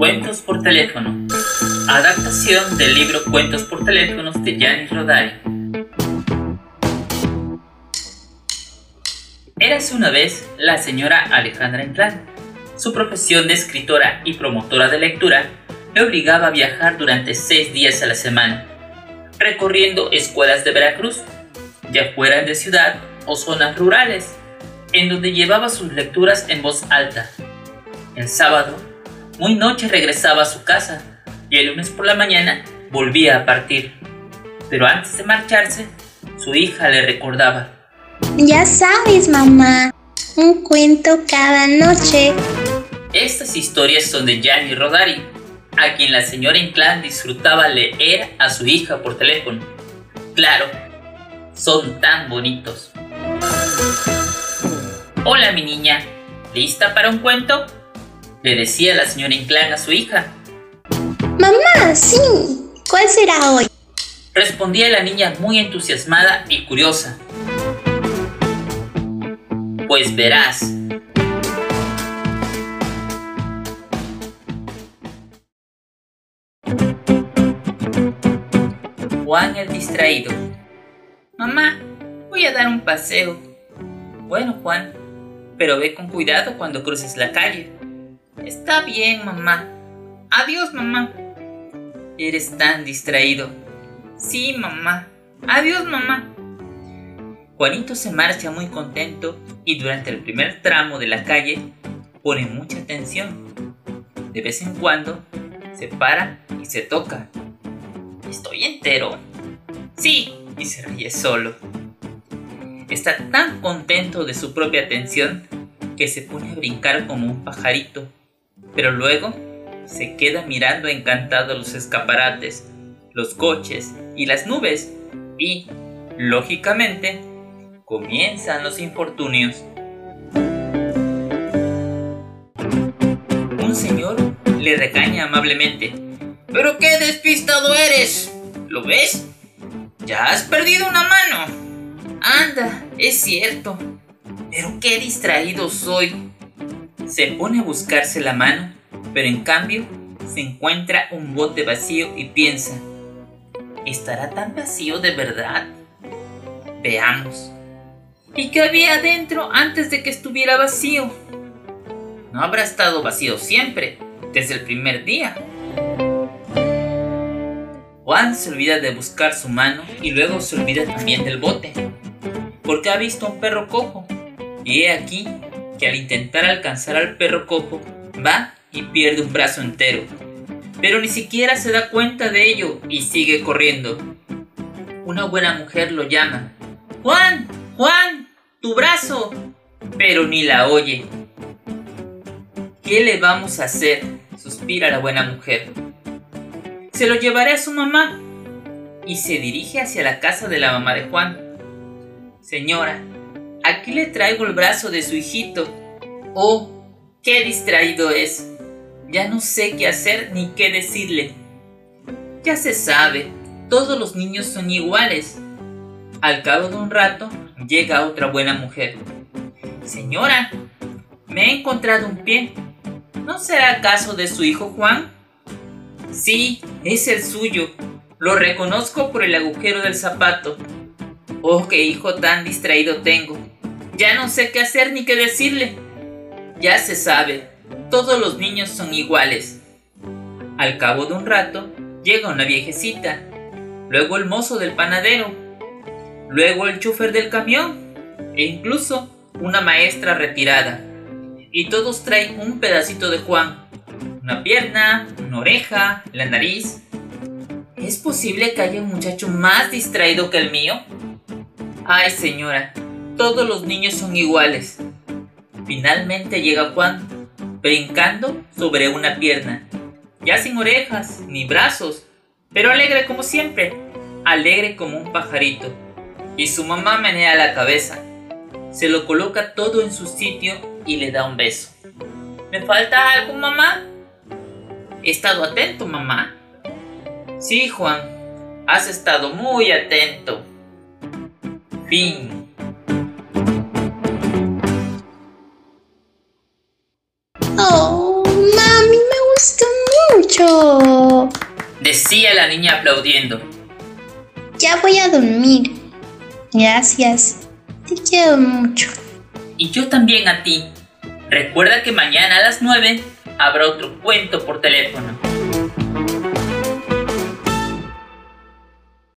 Cuentos por teléfono. Adaptación del libro Cuentos por teléfonos de Gianni Rodari. Érase una vez la señora Alejandra Inclán. Su profesión de escritora y promotora de lectura le obligaba a viajar durante seis días a la semana, recorriendo escuelas de Veracruz, ya fueran de ciudad o zonas rurales, en donde llevaba sus lecturas en voz alta. El sábado, muy noche regresaba a su casa y el lunes por la mañana volvía a partir. Pero antes de marcharse, su hija le recordaba. Ya sabes, mamá, un cuento cada noche. Estas historias son de Gianni Rodari, a quien la señora Inclán disfrutaba leer a su hija por teléfono. Claro, son tan bonitos. Hola mi niña, ¿lista para un cuento? Le decía la señora Inclán a su hija. Mamá, sí. ¿Cuál será hoy? Respondía la niña muy entusiasmada y curiosa. Pues verás. Juan el distraído. Mamá, voy a dar un paseo. Bueno, Juan, pero ve con cuidado cuando cruces la calle. Está bien, mamá. Adiós, mamá. Eres tan distraído. Sí, mamá. Adiós, mamá. Juanito se marcha muy contento y durante el primer tramo de la calle pone mucha atención. De vez en cuando se para y se toca. ¿Estoy entero? Sí, y se ríe solo. Está tan contento de su propia atención que se pone a brincar como un pajarito, pero luego se queda mirando encantado los escaparates, los coches y las nubes y, lógicamente, comienzan los infortunios. Un señor le regaña amablemente. ¡Pero qué despistado eres! ¿Lo ves? Ya has perdido una mano. Anda, es cierto. Pero qué distraído soy. Se pone a buscarse la mano, pero en cambio se encuentra un bote vacío y piensa, ¿estará tan vacío de verdad? Veamos. ¿Y qué había adentro antes de que estuviera vacío? No habrá estado vacío siempre, desde el primer día. Juan se olvida de buscar su mano y luego se olvida también del bote, porque ha visto a un perro cojo. Y he aquí que al intentar alcanzar al perro cojo, va y pierde un brazo entero. Pero ni siquiera se da cuenta de ello y sigue corriendo. Una buena mujer lo llama. Juan, Juan, tu brazo. Pero ni la oye. ¿Qué le vamos a hacer? suspira la buena mujer. Se lo llevaré a su mamá. Y se dirige hacia la casa de la mamá de Juan. Señora, aquí le traigo el brazo de su hijito. Oh, qué distraído es. Ya no sé qué hacer ni qué decirle. Ya se sabe, todos los niños son iguales. Al cabo de un rato, llega otra buena mujer. Señora, me he encontrado un pie. ¿No será acaso de su hijo Juan? Sí, es el suyo. Lo reconozco por el agujero del zapato. Oh, qué hijo tan distraído tengo. Ya no sé qué hacer ni qué decirle. Ya se sabe, todos los niños son iguales. Al cabo de un rato, llega una viejecita, luego el mozo del panadero, luego el chofer del camión e incluso una maestra retirada. Y todos traen un pedacito de Juan, una pierna, una oreja, la nariz. ¿Es posible que haya un muchacho más distraído que el mío? Ay, señora, todos los niños son iguales. Finalmente llega Juan, brincando sobre una pierna, ya sin orejas ni brazos, pero alegre como siempre, alegre como un pajarito. Y su mamá menea la cabeza, se lo coloca todo en su sitio y le da un beso. ¿Me falta algo, mamá? He estado atento, mamá. Sí, Juan, has estado muy atento. Fin. Decía la niña aplaudiendo. ya voy a dormir. Gracias. Te quiero mucho. Y yo también a ti. Recuerda que mañana a las 9 habrá otro cuento por teléfono.